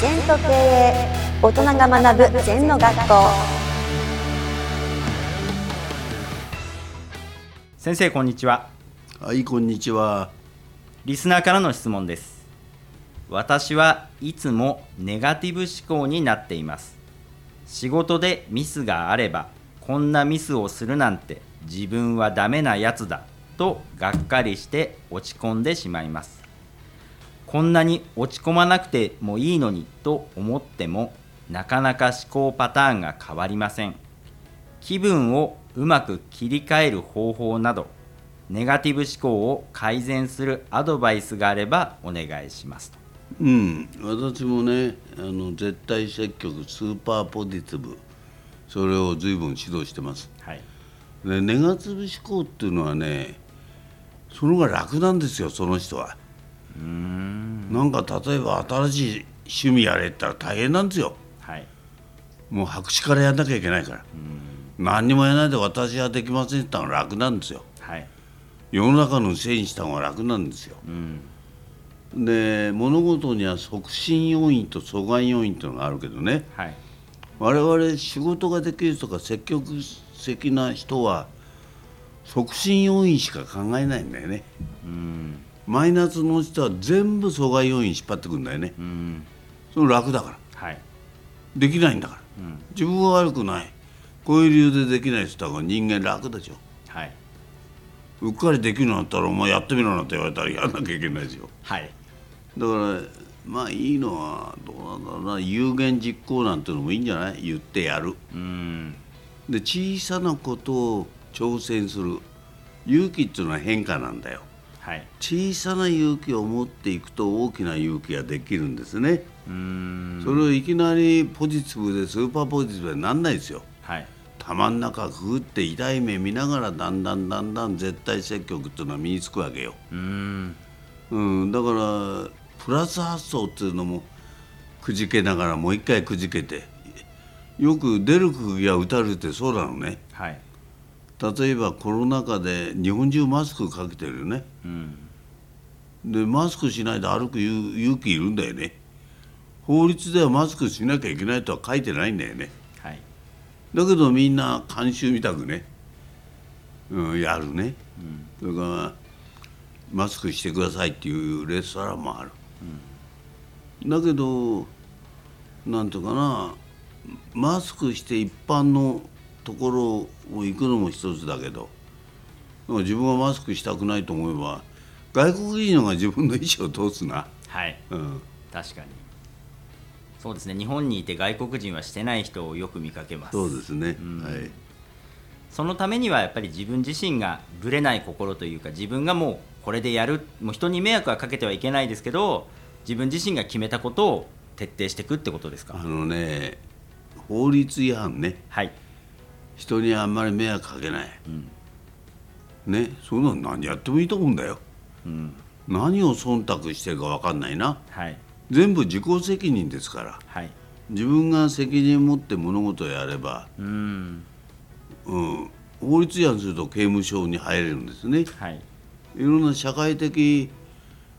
全と経営大人が学ぶ全の学校。先生こんにちは。はい、こんにちは。リスナーからの質問です。私はいつもネガティブ思考になっています。仕事でミスがあればこんなミスをするなんて自分はダメなやつだとがっかりして落ち込んでしまいますこんなに落ち込まなくてもいいのにと思ってもなかなか思考パターンが変わりません気分をうまく切り替える方法などネガティブ思考を改善するアドバイスがあればお願いしますとうん、私もね、あの絶対積極スーパーポジティブ、それを随分指導してます。はいで、ネガティブ思考っていうのはね、その方が楽なんですよ、その人は。なんか例えば新しい趣味やれったら大変なんですよ。はい。もう白紙からやんなきゃいけないから。何にもやらないで私はできませんって言ったのが楽なんですよ。はい。世の中のせいにした方が楽なんですよ。うん。で物事には促進要因と阻害要因というのがあるけどね。はい。我々仕事ができる人とか積極的な人は促進要因しか考えないんだよね。うんマイナスの人は全部阻害要因引っ張ってくんだよね。うん。その楽だから。はい。できないんだから。うん。自分は悪くない。こういう理由でできない人は人間楽でしょはい。うっかりできるようになったらお前やってみろなんて言われたらやらなきゃいけないですよはい。だからまあいいのはどうなんだろうな。有言実行なんてのもいいんじゃない？言ってやる。うん。で小さなことを挑戦する。勇気っていうのは変化なんだよはい。小さな勇気を持っていくと大きな勇気ができるんですね、うん。それをいきなりポジティブでスーパーポジティブになんないですよ。はい。玉ん中くぐって痛い目見ながらだんだんだんだん絶対積極っていうのは身につくわけよ。うん。うん、だからプラス発想っていうのもくじけながらもう一回くじけてよく出る釘は打たれてそうなのね。はい例えばコロナ禍で日本中マスクかけてるよね。うん。でマスクしないで歩く勇勇気いるんだよね。法律ではマスクしなきゃいけないとは書いてないんだよね。はい。だけどみんな慣習みたくね、うん、やるね、それからマスクしてくださいっていうレストランもある、だけどなんていうかな。マスクして一般のところを行くのも一つだけど自分はマスクしたくないと思えば外国人の方が自分の意思を通すな、はい。うん、確かに。そうですね。日本にいて外国人はしてない人をよく見かけます。そうですね、ん。はい。そのためにはやっぱり自分自身がぶれない心というか自分がもうこれでやるもう人に迷惑はかけてはいけないですけど自分自身が決めたことを徹底していくってことですか、あのね法律違反ね。はい人にあんまり迷惑かけない、ん。ねそんなの何やってもいいと思うんだよ。うん。何を忖度してるか分かんないな。はい。全部自己責任ですから。はい。自分が責任を持って物事をやれば、うん。うん、法律違反すると刑務所に入れるんですね。はい。いろんな社会的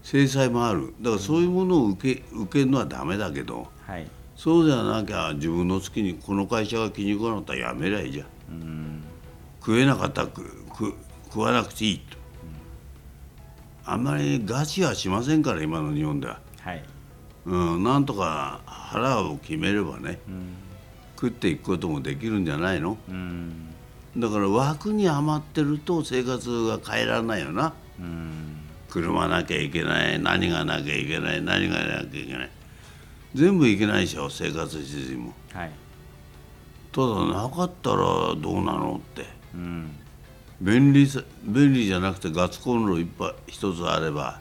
制裁もある。だからそういうものを受け受けるのはダメだけどはいそうじゃなきゃ自分の好きにこの会社が気に食わなかったらやめりゃいいじゃん。うん食えなかったら食食食わなくていいと、あんまり餓死はしませんから今の日本では、はい。うん、なんとか腹を決めればねうん食っていくこともできるんじゃないの？うん。だから枠に余ってると生活が変えられないよな。うん。車なきゃいけない何がなきゃいけない何がなきゃいけない全部いけないでしょ生活指針も。はい。ただなかったらどうなのって。うん。便利さ便利じゃなくてガスコンロいっぱい一つあれば、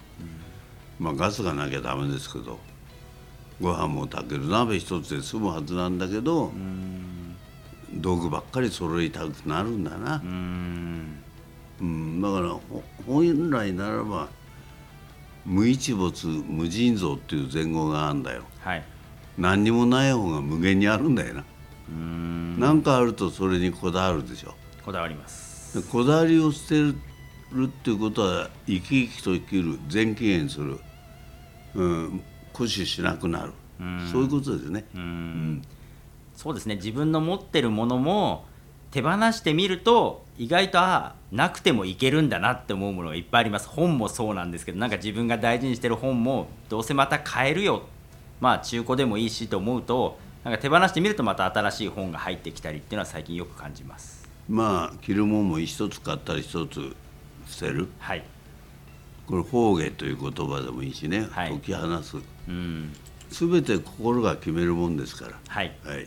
まあガスがなきゃダメですけど。ご飯も炊ける鍋一つで済むはずなんだけど、うん。道具ばっかり揃えたくなるんだな。う、ん。うん、だからほ本来ならば無一物無尽蔵っていう前後があるんだよ。はい。何にもない方が無限にあるんだよな、うん。なんかあるとそれにこだわるでしょ。こだわります。でこだわりを捨てるっていうことは生き生きと生きる全機嫌する、うん、固守しなくなる。うん。そういうことですね。ううんん。そうですね。自分の持ってるものも手放してみると意外とあなくてもいけるんだなって思うものがいっぱいあります。本もそうなんですけどなんか自分が大事にしてる本もどうせまた買えるよ。まあ中古でもいいしと思うとなんか手放してみるとまた新しい本が入ってきたりっていうのは最近よく感じます。まあ着るもんも一つ買ったり一つ捨てる。はい。これ方言という言葉でもいいしね、はい。解き放す。うん。全て心が決めるもんですから。はい。はい、